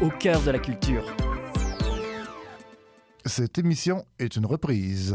Au cœur de la culture. Cette émission est une reprise.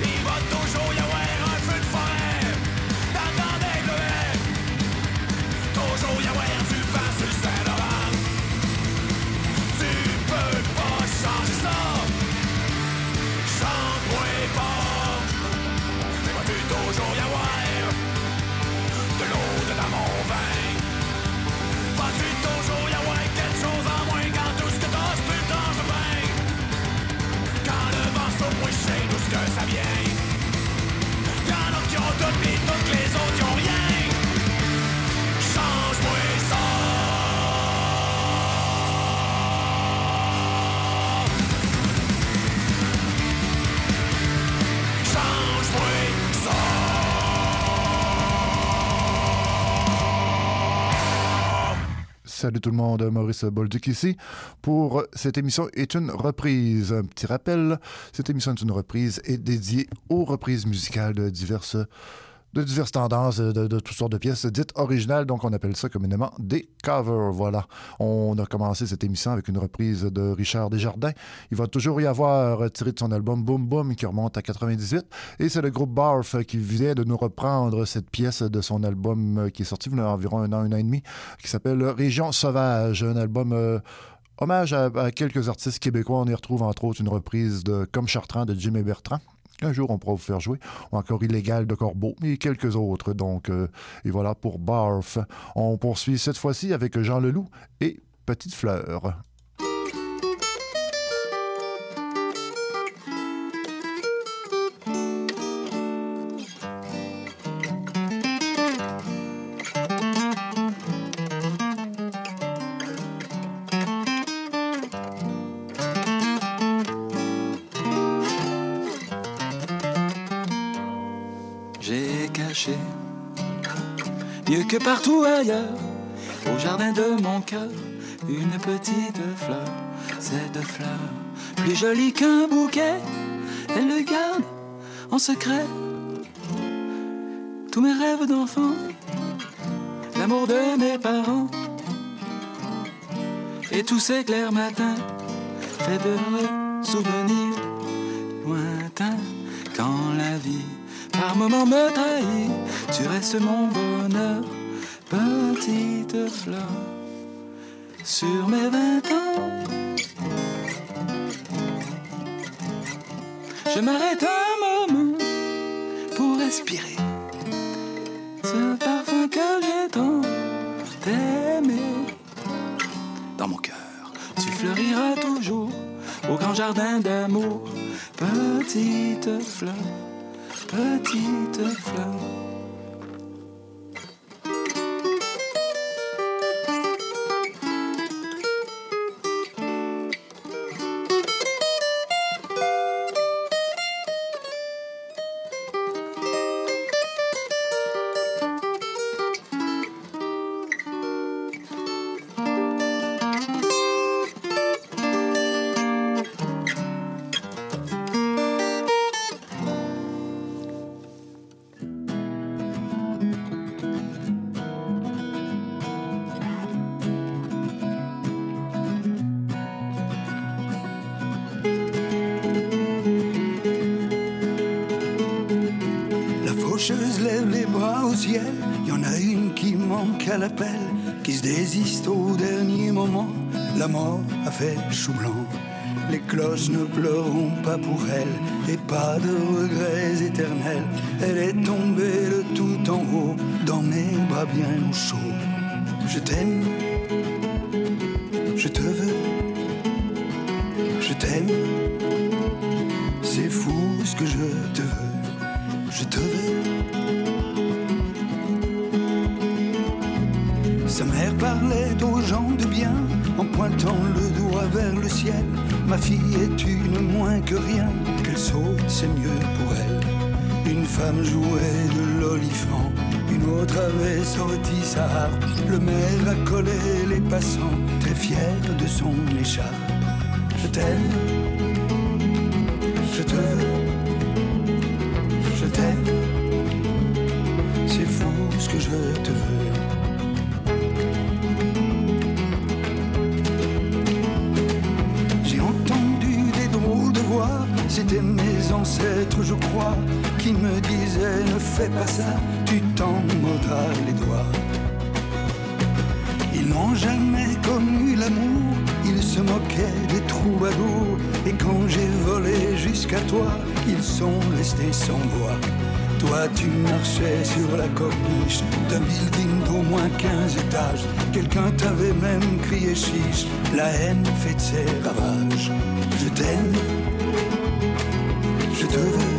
Ils votent toujours Salut tout le monde, Maurice Bolduc ici. Pour cette émission est une reprise. Un petit rappel, cette émission est une reprise et dédiée aux reprises musicales de diverses de diverses tendances, de, toutes sortes de pièces dites originales. Donc, on appelle ça communément des covers. Voilà. On a commencé cette émission avec une reprise de Richard Desjardins. Il va toujours y avoir tiré de son album Boom Boom qui remonte à 98. Et c'est le groupe Barf qui vient de nous reprendre cette pièce de son album qui est sorti il y a environ un an, un an et demi, qui s'appelle Région Sauvage. Un album. Euh, hommage à, à, quelques artistes québécois. On y retrouve entre autres une reprise de Comme Chartrand de Jimmy Bertrand. Un jour, on pourra vous faire jouer. Ou encore Illégal de Corbeau et quelques autres. Donc, euh, et voilà pour Barf. On poursuit cette fois-ci avec Jean Leloup et Petite Fleur. Mieux que partout ailleurs, au jardin de mon cœur, une petite fleur, cette fleur, plus jolie qu'un bouquet, elle le garde en secret. Tous mes rêves d'enfant, l'amour de mes parents, et tous ces clairs matins, faits de souvenirs par moments me trahit, tu restes mon bonheur, petite fleur, sur mes vingt ans. Je m'arrête un moment pour respirer ce parfum que j'ai tant aimé. Dans mon cœur, tu fleuriras toujours au grand jardin d'amour, petite fleur petite fleur. chou blanc. Les cloches ne pleureront pas pour elle, et pas de regrets éternels. Elle est tombée de tout en haut, dans mes bras bien au chaud. Je t'aime, je te veux, je t'aime. C'est fou ce que je te veux, je te veux. En pointant le doigt vers le ciel. Ma fille est une moins que rien, qu'elle saute, c'est mieux pour elle. Une femme jouait de l'olifant, une autre avait sorti sa harpe. Le maire a collé les passants, très fier de son écharpe. Je t'aime, je te veux, fais pas ça, tu t'en mordras les doigts. Ils n'ont jamais connu l'amour, ils se moquaient des troubadours, et quand j'ai volé jusqu'à toi, ils sont restés sans voix. Toi, tu marchais sur la corniche d'un building d'au moins 15 étages. Quelqu'un t'avait même crié chiche. La haine fait ses ravages. Je t'aime, je te veux,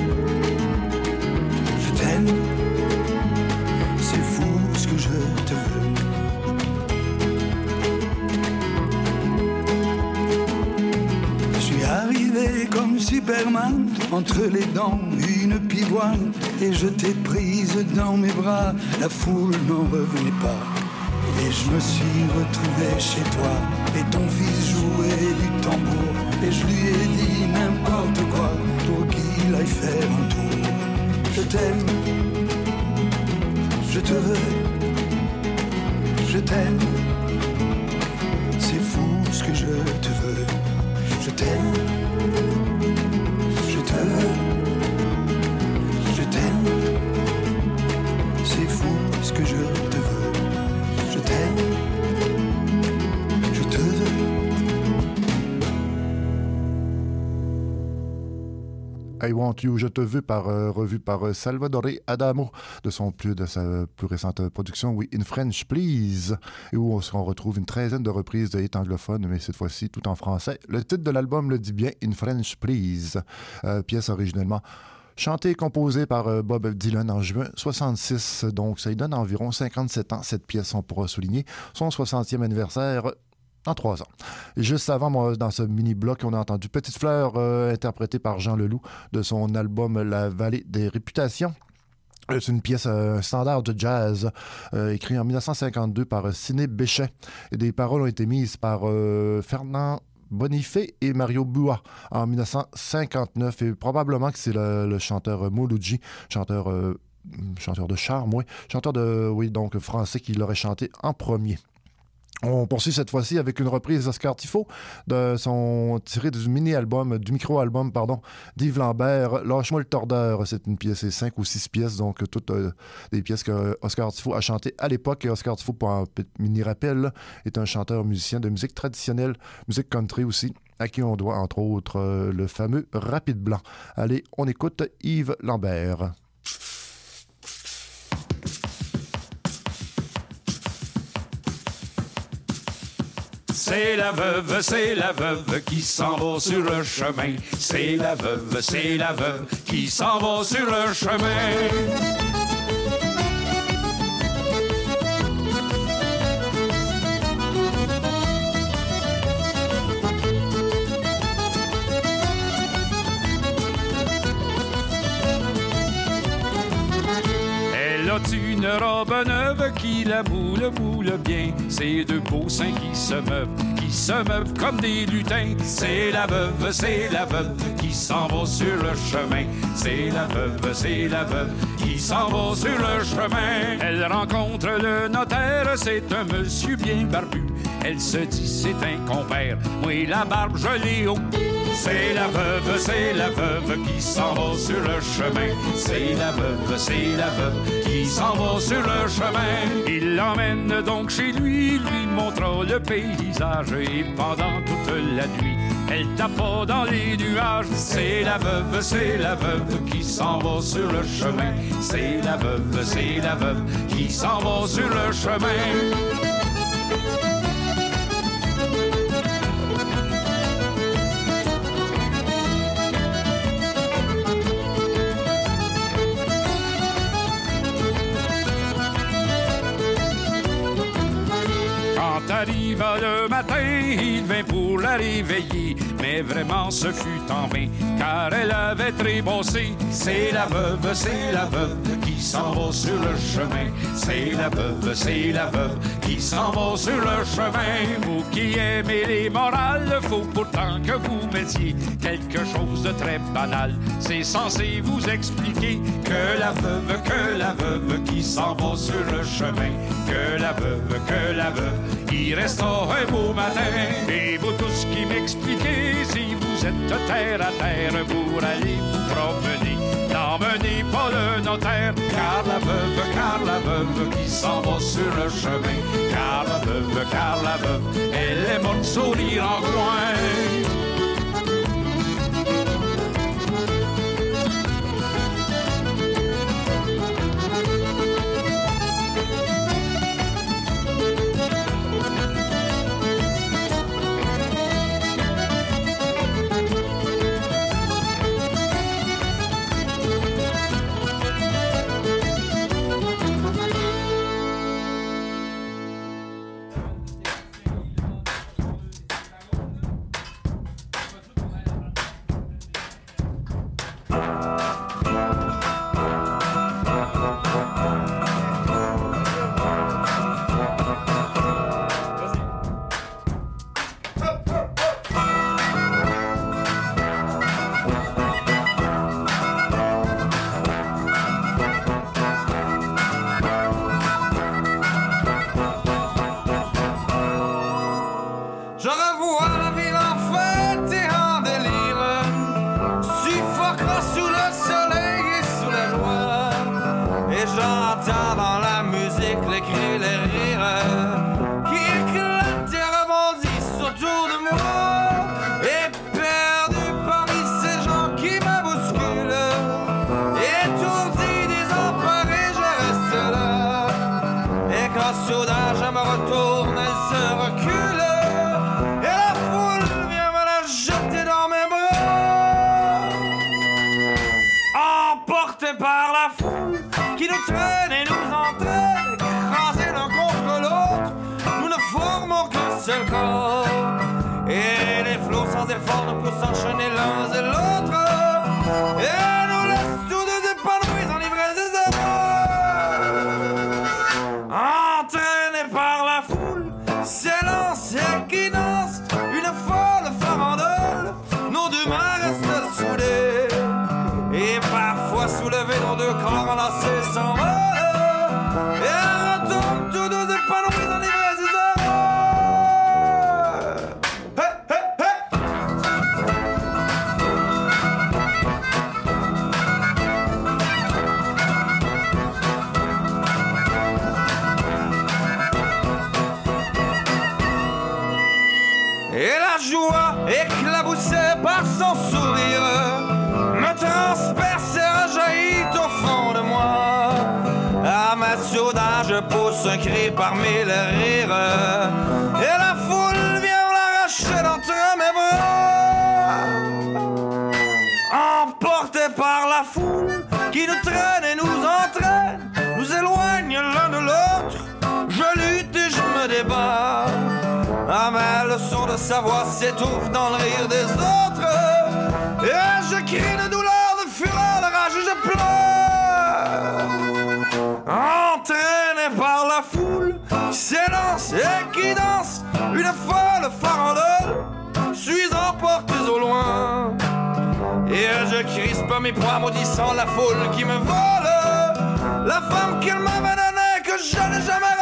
Superman, entre les dents une pivoine, et je t'ai prise dans mes bras, la foule n'en revenait pas. Et je me suis retrouvé chez toi, et ton fils jouait du tambour, et je lui ai dit n'importe quoi, pour qu'il aille faire un tour. Je t'aime, je te veux, je t'aime, c'est fou ce que je te veux. Je t'aime, je I Want You, Je te veux, par, euh, par euh, Salvador Adamo de, son plus, de sa plus récente production, oui, In French Please, où on, retrouve une treizaine de reprises de hits anglophones, mais cette fois-ci tout en français. Le titre de l'album le dit bien, In French Please, euh, pièce originellement chantée et composée par euh, Bob Dylan en juin 66, donc ça lui donne environ 57 ans, cette pièce, on pourra souligner, son 60e anniversaire en trois ans. Juste avant, dans ce mini-bloc, on a entendu Petite Fleur, euh, interprétée par Jean Leloup, de son album La Vallée des Réputations. Euh, C'est une pièce, euh, standard de jazz, euh, écrit en 1952 par Ciné Béchet. Et des paroles ont été mises par Fernand Bonifay et Mario Bua en 1959. Et probablement que c'est le, chanteur Mouloudji, chanteur, chanteur de charme, oui, chanteur de, oui, donc français, qui l'aurait chanté en premier. On poursuit cette fois-ci avec une reprise d'Oscar Tifo de son tiré du mini-album, du micro-album, pardon, d'Yves Lambert, Lâche-moi le tordeur. C'est une pièce, c'est cinq ou six pièces, donc toutes euh, des pièces que Oscar Tifo a chantées à l'époque. Et Oscar Tifo, pour un mini-rappel, est un chanteur-musicien de musique traditionnelle, musique country aussi, à qui on doit entre autres euh, le fameux Rapide Blanc. Allez, on écoute Yves Lambert. C'est la veuve, c'est la veuve qui s'en va sur le chemin. C'est la veuve, c'est la veuve qui s'en va sur le chemin. Robe neuve qui la boule, boule bien. C'est deux beaux seins qui se meuvent, qui se meuvent comme des lutins. C'est la veuve, c'est la veuve qui s'en va sur le chemin. C'est la veuve, c'est la veuve qui s'en va sur le chemin. Elle rencontre le notaire, c'est un monsieur bien barbu. Elle se dit, c'est un compère. Oui, la barbe, je l'ai au c'est la veuve, c'est la veuve qui s'en va sur le chemin. C'est la veuve, c'est la veuve qui s'en va sur le chemin. Il l'emmène donc chez lui, lui montre le paysage et pendant toute la nuit, elle tape dans les nuages. C'est la veuve, c'est la veuve qui s'en va sur le chemin. C'est la veuve, c'est la veuve qui s'en va sur le chemin. Il vint pour la réveiller. Mais vraiment, ce fut en vain, car elle avait trébossé. C'est la veuve, c'est la veuve qui s'en va sur le chemin. C'est la veuve, c'est la veuve qui s'en va sur le chemin. Vous qui aimez les morales, faut pourtant que vous mettiez quelque chose de très banal. C'est censé vous expliquer que la veuve, que la veuve qui s'en va sur le chemin. Que la veuve, que la veuve, il restera un beau matin. Et vous tous qui m'expliquez si vous êtes terre à terre pour aller vous promener. N'emmenez pas le notaire, car la veuve, car la veuve qui s'en va sur le chemin. Car la veuve, car la veuve, elle est morte sourire en coin. Sa voix s'étouffe dans le rire des autres. Et je crie de douleur, de fureur, de rage, je pleure. Entraîné par la foule qui s'élance et qui danse une folle farandole, suis emporté au loin. Et je crispe mes poings maudissant la foule qui me vole. La femme qu'elle m'avait donnée que je n'ai jamais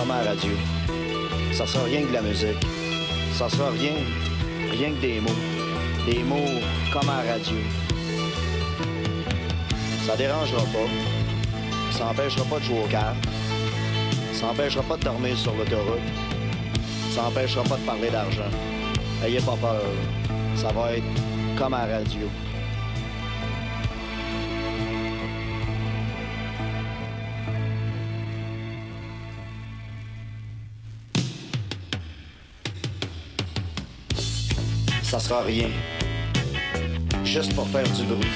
comme à radio. Ça sera rien que de la musique. Ça sera rien, rien que des mots. Des mots comme à radio. Ça dérangera pas. Ça empêchera pas de jouer au cartes. Ça empêchera pas de dormir sur l'autoroute. Ça empêchera pas de parler d'argent. Ayez pas peur. Ça va être comme à radio. Ça sera rien. Juste pour faire du bruit.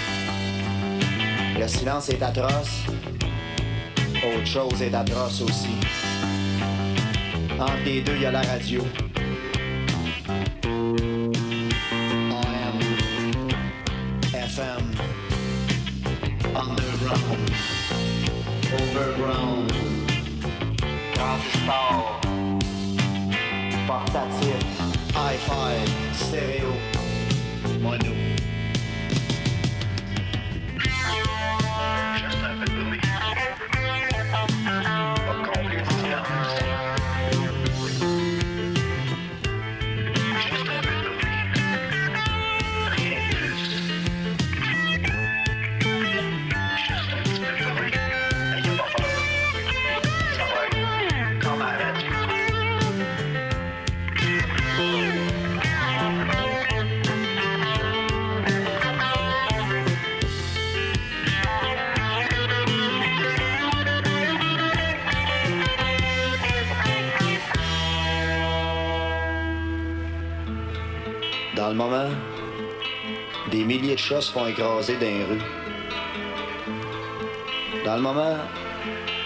Le silence est atroce. Autre chose est atroce aussi. Entre les deux, il y a la radio. FM, underground, overground, transistor, portatif, Hi-fi stereo minute. Le moment, des milliers de chats se font écraser dans les rues. Dans le moment,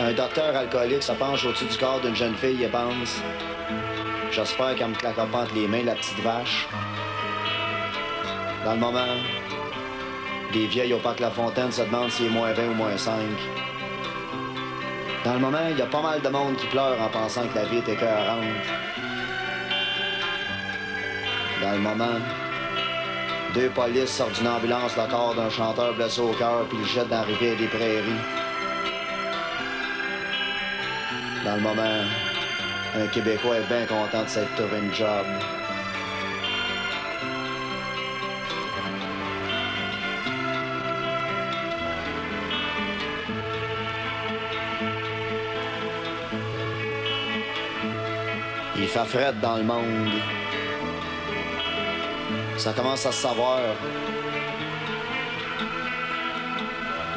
un docteur alcoolique se penche au-dessus du corps d'une jeune fille et pense J'espère qu'elle me entre les mains la petite vache. Dans le moment, des vieilles au parc La Fontaine se demandent s'il est moins 20 ou moins 5. Dans le moment, il y a pas mal de monde qui pleure en pensant que la vie est écœurante. Dans le moment, deux polices sortent d'une ambulance le corps d'un chanteur blessé au cœur puis le jettent dans la rivière des prairies. Dans le moment, un Québécois est bien content de s'être trouvé une job. Il fait fret dans le monde. Ça commence à se savoir.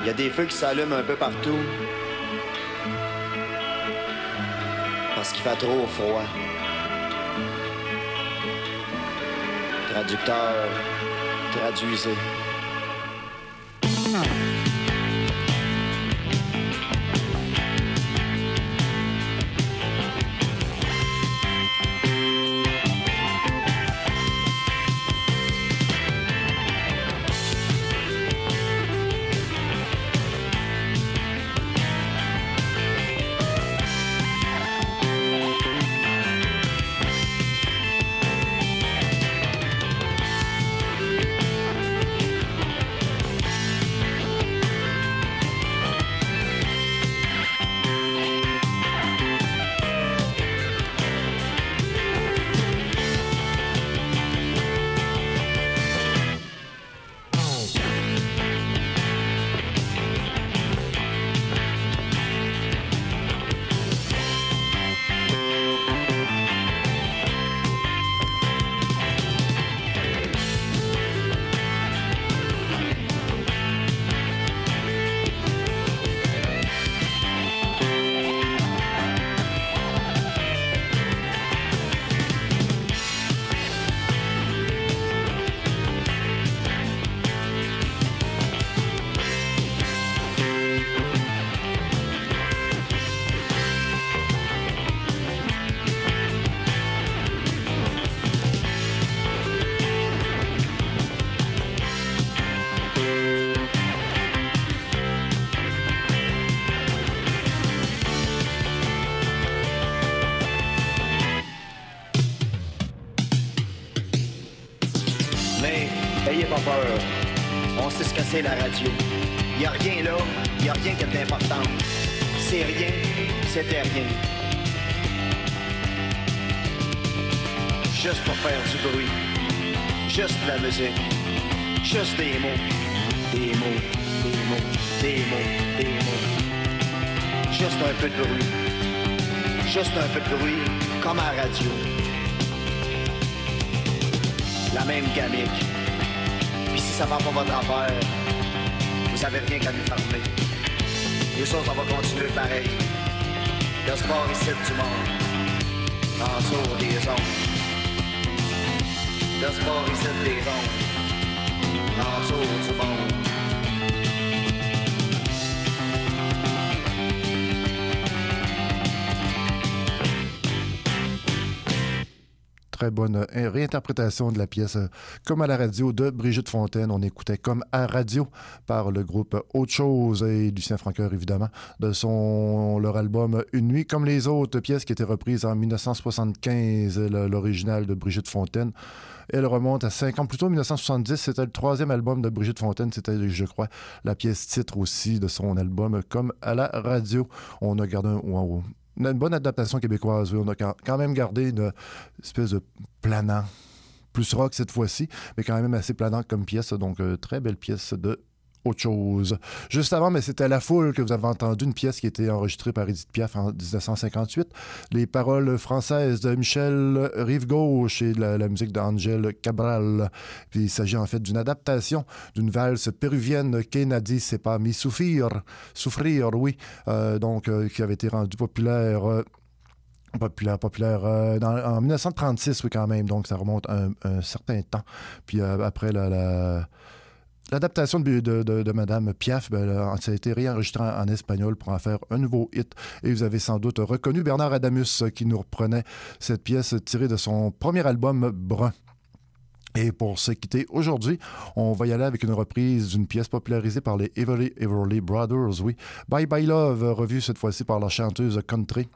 Il y a des feux qui s'allument un peu partout. Parce qu'il fait trop froid. Traducteur, traduisez. Mais ayez pas peur. On sait ce que c'est la radio. Y a rien là, y a rien qui a d'importance. C'est rien, c'était rien. Juste pour faire du bruit. Juste la musique. Juste des mots. Des mots, des mots, des mots, des mots. Juste un peu de bruit. Juste un peu de bruit, comme à la radio. La même gamique. Puis si ça va pas votre affaire, vous avez rien qu'à nous parler. Nous autres, on va continuer pareil. Le sport ici du monde. En dessous des ondes. Le sport ici des ondes. En dessous du monde. Très bonne euh, réinterprétation de la pièce euh, Comme à la radio de Brigitte Fontaine. On écoutait Comme à radio par le groupe Autre chose et Lucien Francoeur, évidemment, de son, leur album Une nuit comme les autres pièces qui étaient reprises en 1975, l'original de Brigitte Fontaine. Elle remonte à 5 ans plus tôt, 1970. C'était le troisième album de Brigitte Fontaine. C'était, je crois, la pièce titre aussi de son album Comme à la radio. On a gardé un, une bonne adaptation québécoise. On a quand même gardé une espèce de planant, plus rock cette fois-ci, mais quand même assez planant comme pièce. Donc, euh, très belle pièce de autre chose. Juste avant, mais c'était La Foule que vous avez entendu, une pièce qui été enregistrée par Edith Piaf en 1958. Les paroles françaises de Michel Rive-Gauche et la, musique d'Angèle Cabral. Puis il s'agit en fait d'une adaptation d'une valse péruvienne Kennedy s'est pas mis souffrir, souffrir, oui, euh, donc euh, qui avait été rendue populaire. Euh, populaire, populaire en 1936, oui, quand même. Donc, ça remonte un, un certain temps. Puis après la L'adaptation de, de, Madame Piaf, ben, ça a été réenregistré en, espagnol pour en faire un nouveau hit. Et vous avez sans doute reconnu Bernard Adamus qui nous reprenait cette pièce tirée de son premier album Brun. Et pour se quitter aujourd'hui, on va y aller avec une reprise d'une pièce popularisée par les Everly, Everly Brothers, oui. Bye Bye Love, revue cette fois-ci par la chanteuse country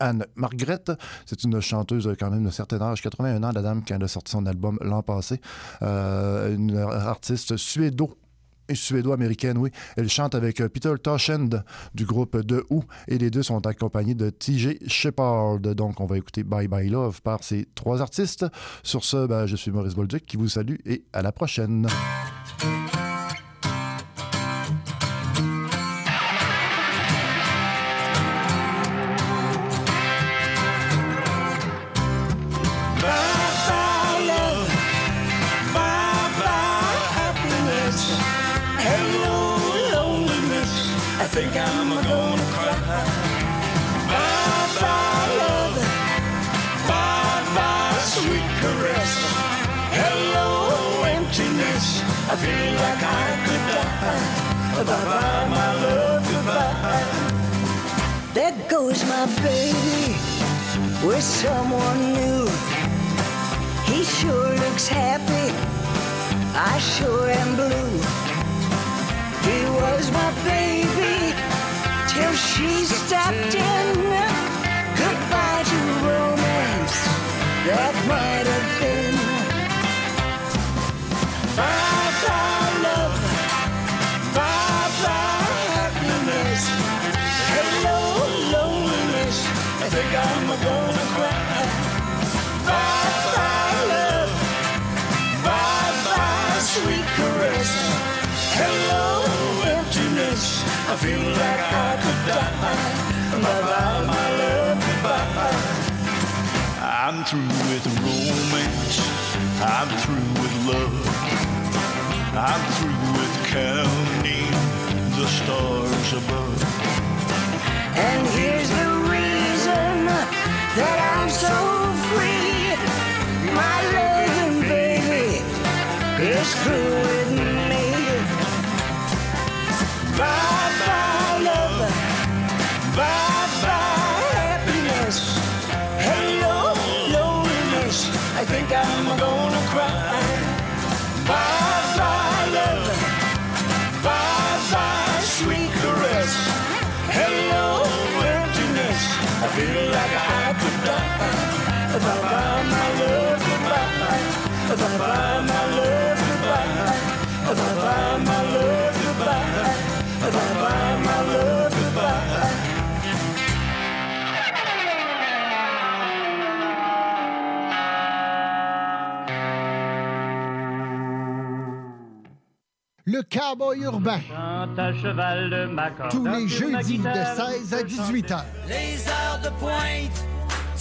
Anne Margrethe. C'est une chanteuse quand même de certain âge, 81 ans, la dame, qui a sorti son album l'an passé. Euh, une artiste suédo suédo-américaine, oui. Elle chante avec euh, Peter Toshend du groupe The Who et les deux sont accompagnés de TJ Shepard. Donc, on va écouter Bye Bye Love par ces trois artistes. Sur ce, ben, je suis Maurice Bolduc qui vous salue et à la prochaine. I feel like I could die. Bye bye, my love, goodbye. There goes my baby with someone new. He sure looks happy. I sure am blue. He was my baby till she stepped in. Goodbye to romance that might have been. Bye I feel like I could die. Bye bye, my love, goodbye. I'm through with romance. I'm through with love. I'm through with counting the stars above. And here's the reason that I'm so free. My loving baby is through with me. Bye, Le cowboy urbain. Cheval de Tous les jeudis de 16 à 18 heures. Les heures de pointe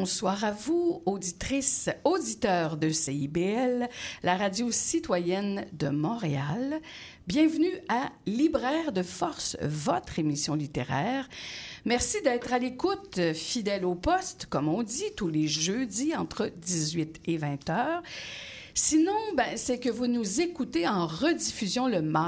Bonsoir à vous, auditrices, auditeurs de CIBL, la radio citoyenne de Montréal. Bienvenue à Libraire de Force, votre émission littéraire. Merci d'être à l'écoute, fidèle au poste, comme on dit, tous les jeudis entre 18 et 20 heures. Sinon, ben, c'est que vous nous écoutez en rediffusion le mardi